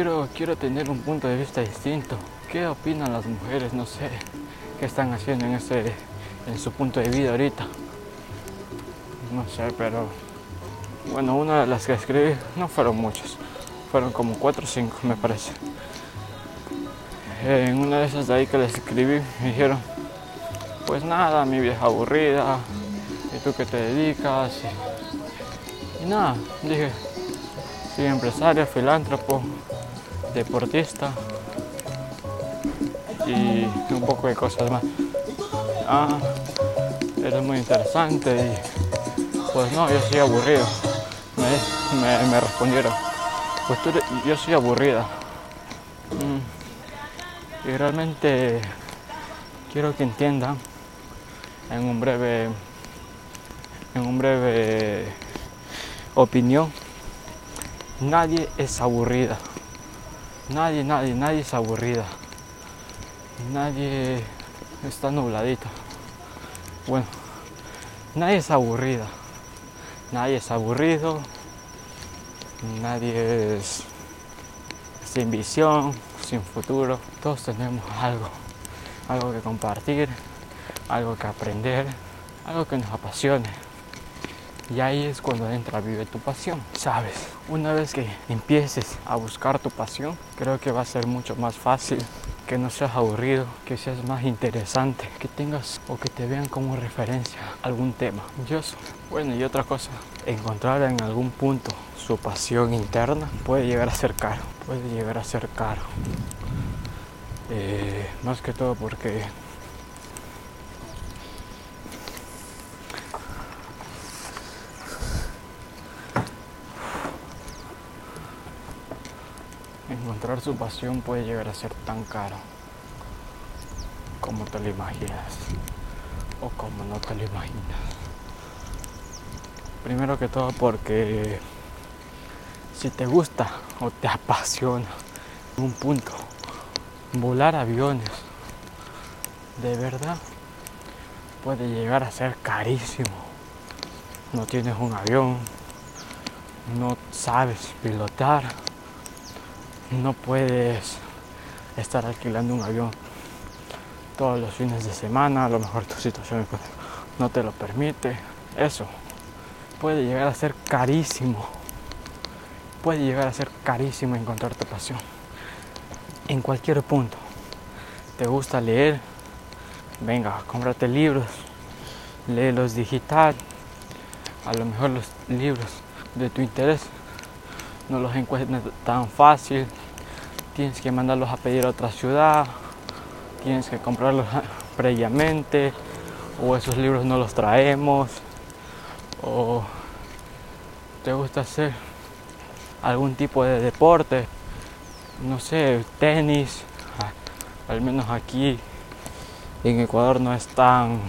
quiero, quiero tener un punto de vista distinto. ¿Qué opinan las mujeres? No sé. ¿Qué están haciendo en, ese, en su punto de vida ahorita? No sé, pero... Bueno, una de las que escribí no fueron muchas. Fueron como cuatro o cinco, me parece. En una de esas de ahí que les escribí, me dijeron, pues nada, mi vieja aburrida, ¿y tú qué te dedicas? Y, y nada, dije, soy empresario, filántropo, deportista y un poco de cosas más. Ah, eres muy interesante y pues no, yo soy aburrido. Me, me, me respondieron, pues tú, yo soy aburrida. Mm, y realmente quiero que entiendan en un breve en un breve opinión nadie es aburrida nadie nadie nadie es aburrida. Nadie está nubladito bueno nadie es aburrida. Nadie es aburrido. Nadie es sin visión sin futuro. Todos tenemos algo algo que compartir algo que aprender, algo que nos apasione. Y ahí es cuando entra Vive tu pasión, ¿sabes? Una vez que empieces a buscar tu pasión, creo que va a ser mucho más fácil, que no seas aburrido, que seas más interesante, que tengas o que te vean como referencia algún tema. Yo Bueno, y otra cosa, encontrar en algún punto su pasión interna puede llegar a ser caro, puede llegar a ser caro. Eh, más que todo porque su pasión puede llegar a ser tan caro como te lo imaginas o como no te lo imaginas. Primero que todo porque si te gusta o te apasiona un punto volar aviones de verdad puede llegar a ser carísimo. No tienes un avión, no sabes pilotar no puedes estar alquilando un avión todos los fines de semana, a lo mejor tu situación no te lo permite. Eso puede llegar a ser carísimo. Puede llegar a ser carísimo encontrar tu pasión. En cualquier punto. ¿Te gusta leer? Venga, cómprate libros. Léelos digital. A lo mejor los libros de tu interés no los encuentras tan fácil, tienes que mandarlos a pedir a otra ciudad, tienes que comprarlos previamente, o esos libros no los traemos, o te gusta hacer algún tipo de deporte, no sé, tenis, al menos aquí en Ecuador no es tan,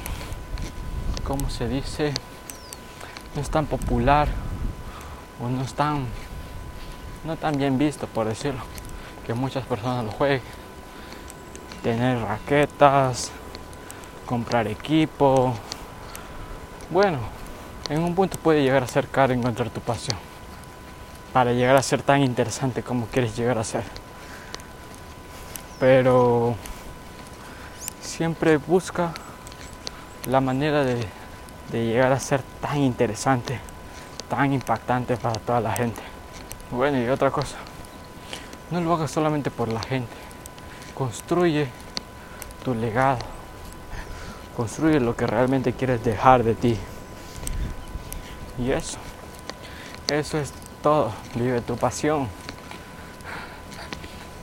¿cómo se dice? No es tan popular o no es tan no tan bien visto, por decirlo, que muchas personas lo jueguen. Tener raquetas, comprar equipo. Bueno, en un punto puede llegar a ser caro encontrar tu pasión. Para llegar a ser tan interesante como quieres llegar a ser. Pero siempre busca la manera de, de llegar a ser tan interesante, tan impactante para toda la gente. Bueno, y otra cosa, no lo hagas solamente por la gente, construye tu legado, construye lo que realmente quieres dejar de ti. Y eso, eso es todo, vive tu pasión.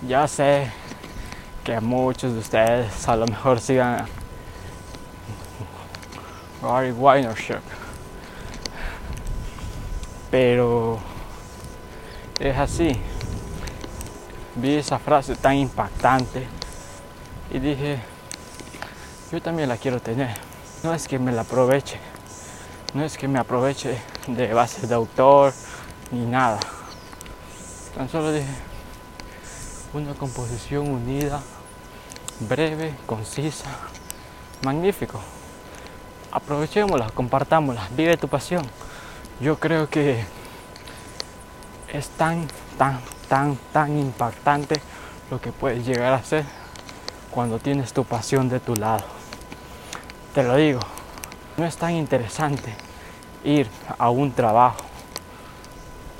Ya sé que muchos de ustedes a lo mejor sigan Gary Winership, pero es así. Vi esa frase tan impactante y dije, yo también la quiero tener. No es que me la aproveche, no es que me aproveche de bases de autor ni nada. Tan solo dije, una composición unida, breve, concisa, magnífico. Aprovechémosla, compartámosla, vive tu pasión. Yo creo que es tan, tan, tan, tan impactante lo que puedes llegar a ser cuando tienes tu pasión de tu lado. Te lo digo, no es tan interesante ir a un trabajo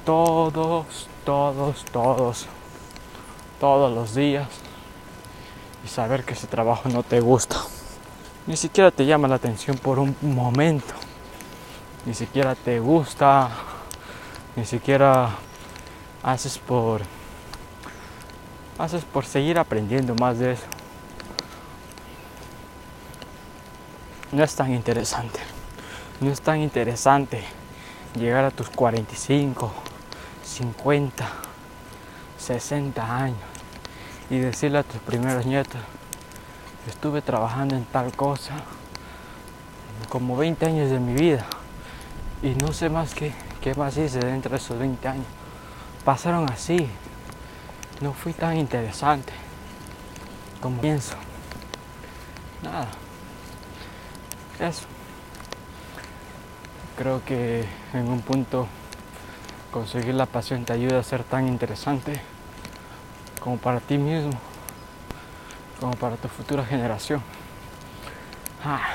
todos, todos, todos, todos los días y saber que ese trabajo no te gusta. Ni siquiera te llama la atención por un momento. Ni siquiera te gusta. Ni siquiera haces por haces por seguir aprendiendo más de eso. No es tan interesante. No es tan interesante llegar a tus 45, 50, 60 años y decirle a tus primeros nietos, estuve trabajando en tal cosa como 20 años de mi vida y no sé más qué, qué más hice dentro de esos 20 años. Pasaron así, no fui tan interesante como pienso. Nada, eso. Creo que en un punto conseguir la pasión te ayuda a ser tan interesante como para ti mismo, como para tu futura generación. Ah.